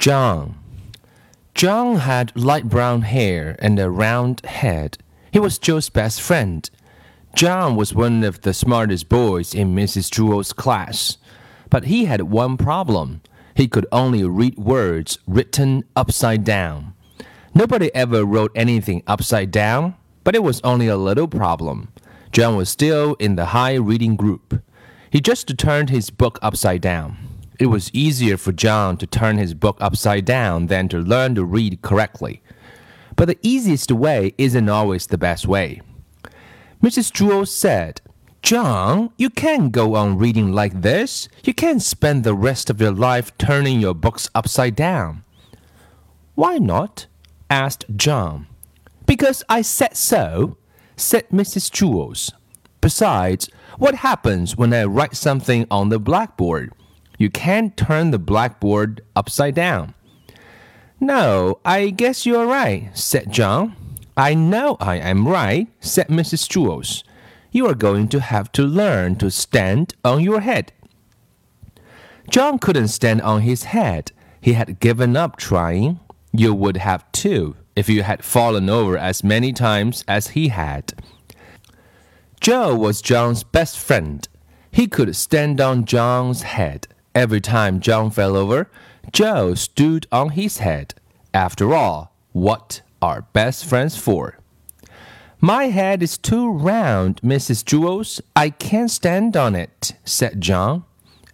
John. John had light brown hair and a round head. He was Joe's best friend. John was one of the smartest boys in Mrs. Jewls's class. But he had one problem. He could only read words written upside down. Nobody ever wrote anything upside down, but it was only a little problem. John was still in the high reading group. He just turned his book upside down. It was easier for John to turn his book upside down than to learn to read correctly. But the easiest way isn't always the best way. Mrs. Jewell said, John, you can't go on reading like this. You can't spend the rest of your life turning your books upside down. Why not? asked John. Because I said so, said Mrs. Jewls. Besides, what happens when I write something on the blackboard? You can't turn the blackboard upside down. No, I guess you're right, said John. I know I am right, said Mrs. Jewls. You are going to have to learn to stand on your head. John couldn't stand on his head. He had given up trying. You would have too if you had fallen over as many times as he had. Joe was John's best friend. He could stand on John's head. Every time John fell over, Joe stood on his head. After all, what are best friends for? My head is too round, Mrs. Jewls. I can't stand on it, said John.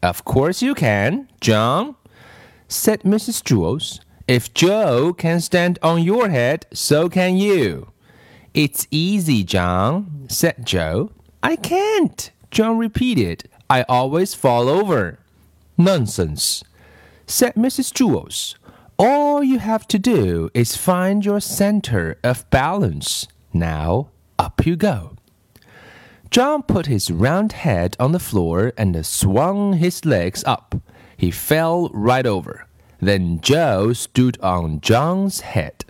Of course you can, John, said Mrs. Jewls. If Joe can stand on your head, so can you. It's easy, John, said Joe. I can't, John repeated. I always fall over. Nonsense, said Mrs. Jewls. All you have to do is find your center of balance. Now, up you go. John put his round head on the floor and swung his legs up. He fell right over. Then Joe stood on John's head.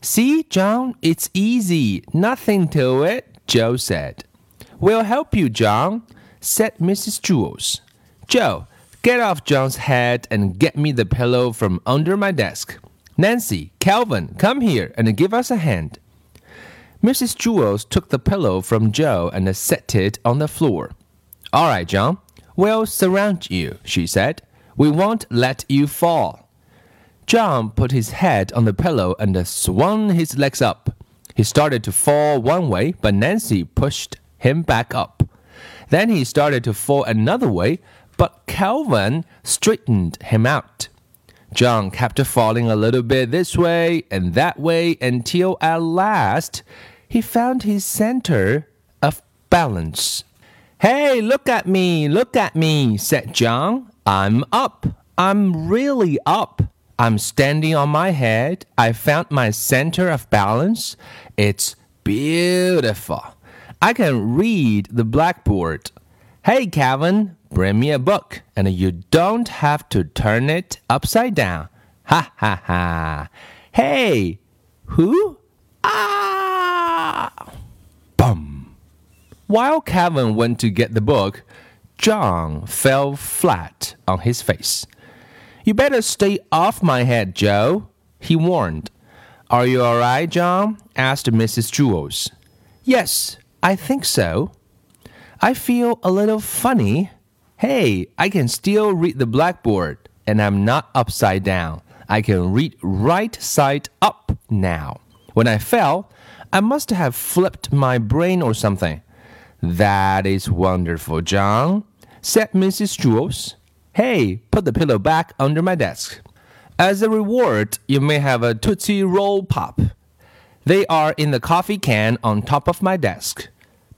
See, John, it's easy. Nothing to it, Joe said. We'll help you, John, said Mrs. Jewls. Joe, get off John's head and get me the pillow from under my desk. Nancy, Calvin, come here and give us a hand. Mrs. Jewls took the pillow from Joe and set it on the floor. All right, John, we'll surround you, she said. We won't let you fall. John put his head on the pillow and swung his legs up. He started to fall one way, but Nancy pushed him back up. Then he started to fall another way, but Calvin straightened him out. John kept falling a little bit this way and that way until at last he found his center of balance. Hey, look at me, look at me, said John. I'm up. I'm really up. I'm standing on my head. I found my center of balance. It's beautiful. I can read the blackboard. Hey, Calvin, bring me a book, and you don't have to turn it upside down. Ha ha ha. Hey, who? Ah! Bum. While Kevin went to get the book, John fell flat on his face. You better stay off my head, Joe, he warned. Are you all right, John? asked Mrs. Jewls. Yes, I think so. I feel a little funny. Hey, I can still read the blackboard, and I'm not upside down. I can read right side up now. When I fell, I must have flipped my brain or something. That is wonderful, John, said Mrs. Jewls. Hey, put the pillow back under my desk. As a reward, you may have a Tootsie Roll Pop. They are in the coffee can on top of my desk.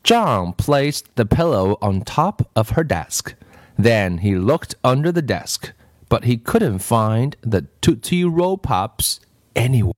John placed the pillow on top of her desk. Then he looked under the desk, but he couldn't find the Tootsie Roll Pops anywhere.